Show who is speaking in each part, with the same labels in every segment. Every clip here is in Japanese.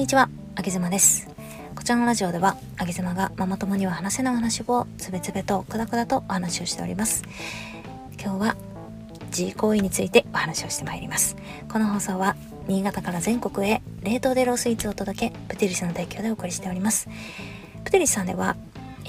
Speaker 1: にちは、あげずまです。こちらのラジオでは、あげずまがママ友には話せない話をつべつべとくだくだとお話をしております。今日は G 行為についてお話をしてまいります。この放送は新潟から全国へ冷凍でロースイーツを届け、プテリスの提供でお送りしております。プテリスさんでは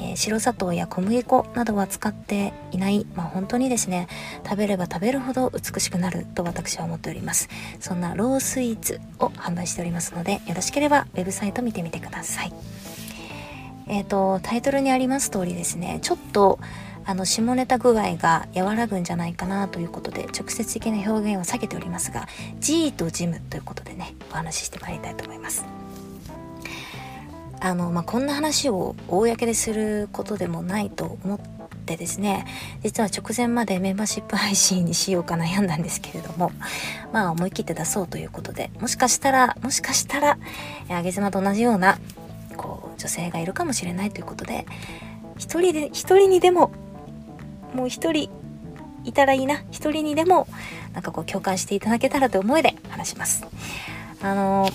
Speaker 1: えー、白砂糖や小麦粉などは使っていない、まあ、本当にですね食べれば食べるほど美しくなると私は思っております。そんなロースイーツを販売しておりますのでよろしければウェブサイト見てみてください。えっ、ー、とタイトルにあります通りですねちょっとあの下ネタ具合が和らぐんじゃないかなということで直接的な表現を避けておりますが G とジムということでねお話ししてまいりたいと思います。あの、まあ、こんな話を公ですることでもないと思ってですね実は直前までメンバーシップ配信にしようか悩んだんですけれどもまあ思い切って出そうということでもしかしたらもしかしたらあげ妻と同じようなこう女性がいるかもしれないということで一人で一人にでももう一人いたらいいな一人にでもなんかこう共感していただけたらという思いで話します。あの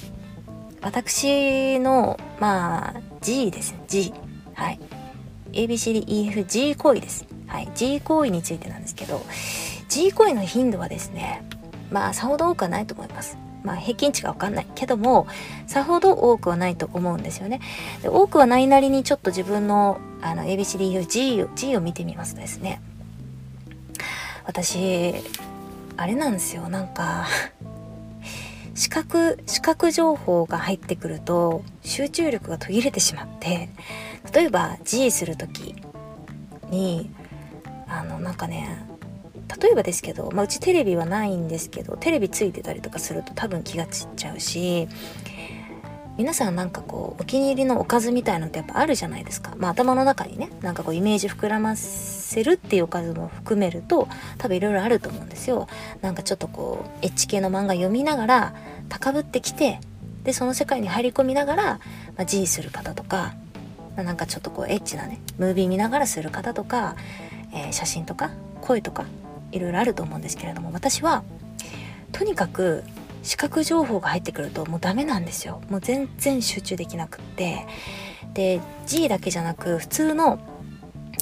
Speaker 1: 私の、まあ、G ですね。G。はい。ABCDEFG 行為です。はい。G 行為についてなんですけど、G 行為の頻度はですね、まあ、さほど多くはないと思います。まあ、平均値がわかんないけども、さほど多くはないと思うんですよね。で多くはないなりにちょっと自分のあの ABCDEFG を G を見てみますとですね、私、あれなんですよ。なんか視覚視覚情報が入ってくると集中力が途切れてしまって例えば G する時にあのなんかね例えばですけど、まあ、うちテレビはないんですけどテレビついてたりとかすると多分気が散っちゃうし皆さんなんかこうお気に入りのおかずみたいのってやっぱあるじゃないですか、まあ、頭の中にねなんかこうイメージ膨らませるっていうおかずも含めると多分いろいろあると思うんですよ。なんかちょっとこうエッチ系の漫画読みながら高ぶってきてでその世界に入り込みながら、まあ、G する方とか、なんかちょっとこうエッチなねムービー見ながらする方とか、えー、写真とか声とかいろいろあると思うんですけれども私はとにかく視覚情報が入ってくるともうダメなんですよ。もう全然集中できなくって。で G だけじゃなく普通の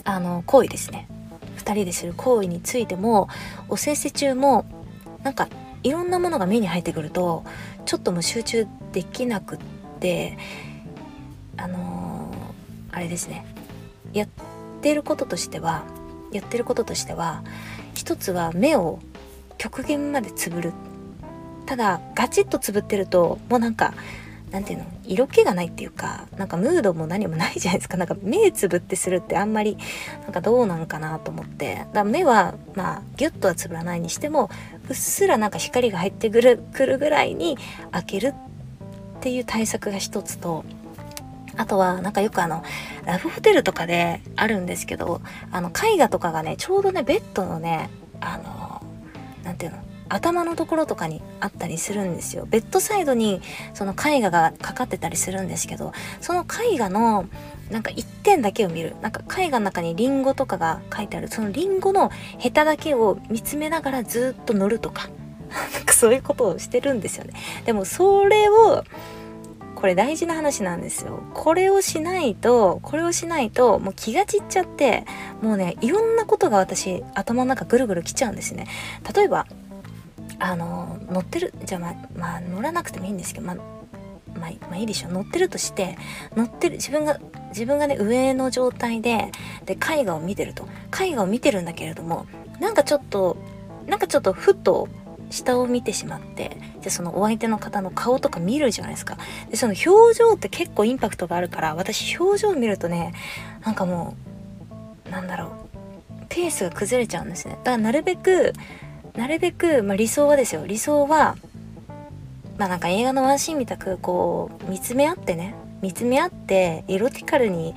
Speaker 1: あの行為ですね。2人でする行為についてもおせっせ中もなんかいろんなものが目に入ってくるとちょっともう集中できなくってあのー、あれですね。やってることとしてはやってることとしては一つは目を極限までつぶる。ただガチッとつぶってるともうなんかなんていうの色気がないっていうかなんかムードも何もないじゃないですか。なんか目つぶってするってあんまりなんかどうなんかなと思って。だ目はまあギュッとはつぶらないにしてもうっすらなんか光が入ってくるくるぐらいに開けるっていう対策が一つとあとはなんかよくあのラブホテルとかであるんですけどあの絵画とかがねちょうどねベッドのねあの何ていうの頭のところとかにあったりするんですよ。ベッドサイドにその絵画がかかってたりするんですけどその絵画のなんか一点だけを見る。なんか絵画の中にリンゴとかが書いてある。そのリンゴのヘタだけを見つめながらずっと乗るとか。なんかそういうことをしてるんですよね。でもそれをこれ大事な話なんですよ。これをしないとこれをしないともう気が散っちゃってもうねいろんなことが私頭の中ぐるぐる来ちゃうんですね。例えばあの乗ってるじゃあまあ、まあ、乗らなくてもいいんですけどまあまあ、まあいいでしょう。乗ってるとして乗ってる自分が自分がね上の状態でで絵画を見てると。絵画を見てるんだけれどもなんかちょっとなんかちょっとふと下を見てしまってでそのお相手の方の顔とか見るじゃないですか。でその表情って結構インパクトがあるから私表情を見るとねなんかもうなんだろうペースが崩れちゃうんですね。だからなるべくなるべく、まあ、理想はですよ。理想はまあなんか映画のワンシーンみたくこう見つめ合ってね。見つめ合ってエロティカルに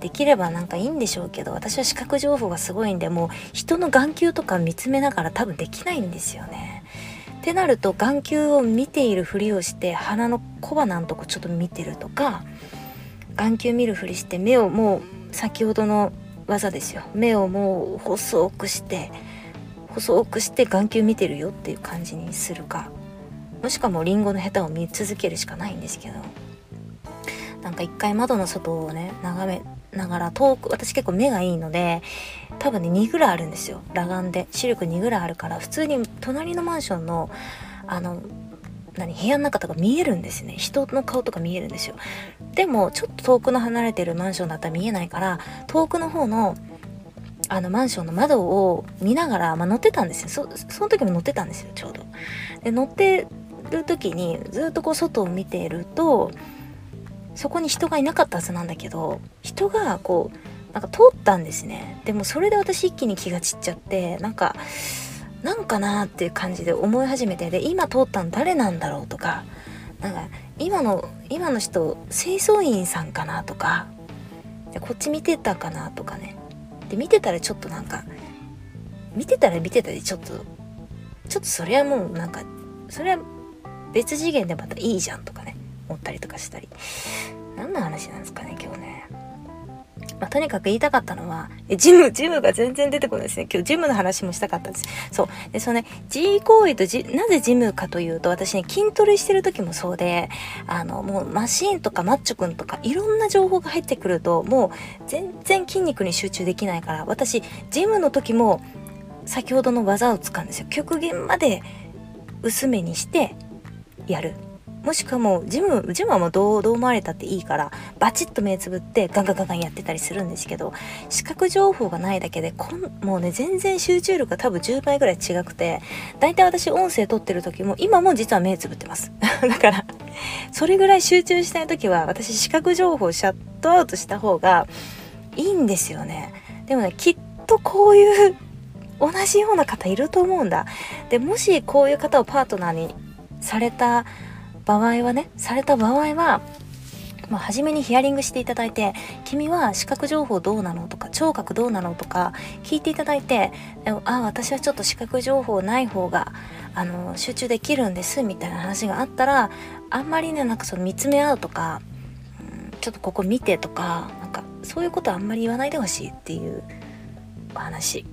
Speaker 1: できればなんかいいんでしょうけど私は視覚情報がすごいんでもう人の眼球とか見つめながら多分できないんですよね。ってなると眼球を見ているふりをして鼻の小鼻のとこちょっと見てるとか眼球見るふりして目をもう先ほどの技ですよ。目をもう細くして細くして眼球見てるよっていう感じにするか。もしくはもうリンゴのヘタを見続けるしかないんですけど。なんか一回窓の外をね眺めながら遠く私結構目がいいので多分ね2ぐらいあるんですよ。裸眼で。視力2ぐらいあるから普通に隣のマンションのあの何部屋の中とか見えるんですね。人の顔とか見えるんですよ。でもちょっと遠くの離れてるマンションだったら見えないから遠くの方のあのマンションの窓を見ながら、まあ、乗ってたんですよ。そその時も乗ってたんですよちょうど。で乗ってる時にずっとこう外を見ているとそこに人がいなかったはずなんだけど人がこうなんか通ったんですね。でもそれで私一気に気が散っちゃってなんかなんかなーっていう感じで思い始めてで今通ったの誰なんだろうとかなんか今の今の人清掃員さんかなとかこっち見てたかなとかね。で見てたらちょっとなんか見てたら見てたでちょっとちょっとそれはもうなんかそれは別次元でまたいいじゃんとかね思ったりとかしたり。何の話なんですかね今日ね。まあ、とにかく言いたかったのは、ジム、ジムが全然出てこないですね。今日ジムの話もしたかったんです。そう。で、そのね、G 行為とじ、なぜジムかというと、私ね、筋トレしてる時もそうで、あの、もうマシーンとかマッチョくんとか、いろんな情報が入ってくると、もう全然筋肉に集中できないから、私、ジムの時も、先ほどの技を使うんですよ。極限まで薄めにしてやる。もしくはもうジムジムはもうどうどう思われたっていいからバチッと目つぶってガンガンガンガンやってたりするんですけど視覚情報がないだけでこんもうね全然集中力が多分10倍ぐらい違くて大体私音声撮ってる時も今も実は目つぶってます。だからそれぐらい集中したい時は私視覚情報をシャットアウトした方がいいんですよね。でもねきっとこういう同じような方いると思うんだ。でもしこういう方をパートナーにされた場合はねされた場合はまあ、初めにヒアリングしていただいて君は視覚情報どうなの？とか聴覚どうなの？とか聞いていただいてあ私はちょっと視覚情報ない方があの集中できるんですみたいな話があったらあんまりねなんかその見つめ合うとか、うん、ちょっとここ見てとかなんかそういうことはあんまり言わないでほしいっていうお話。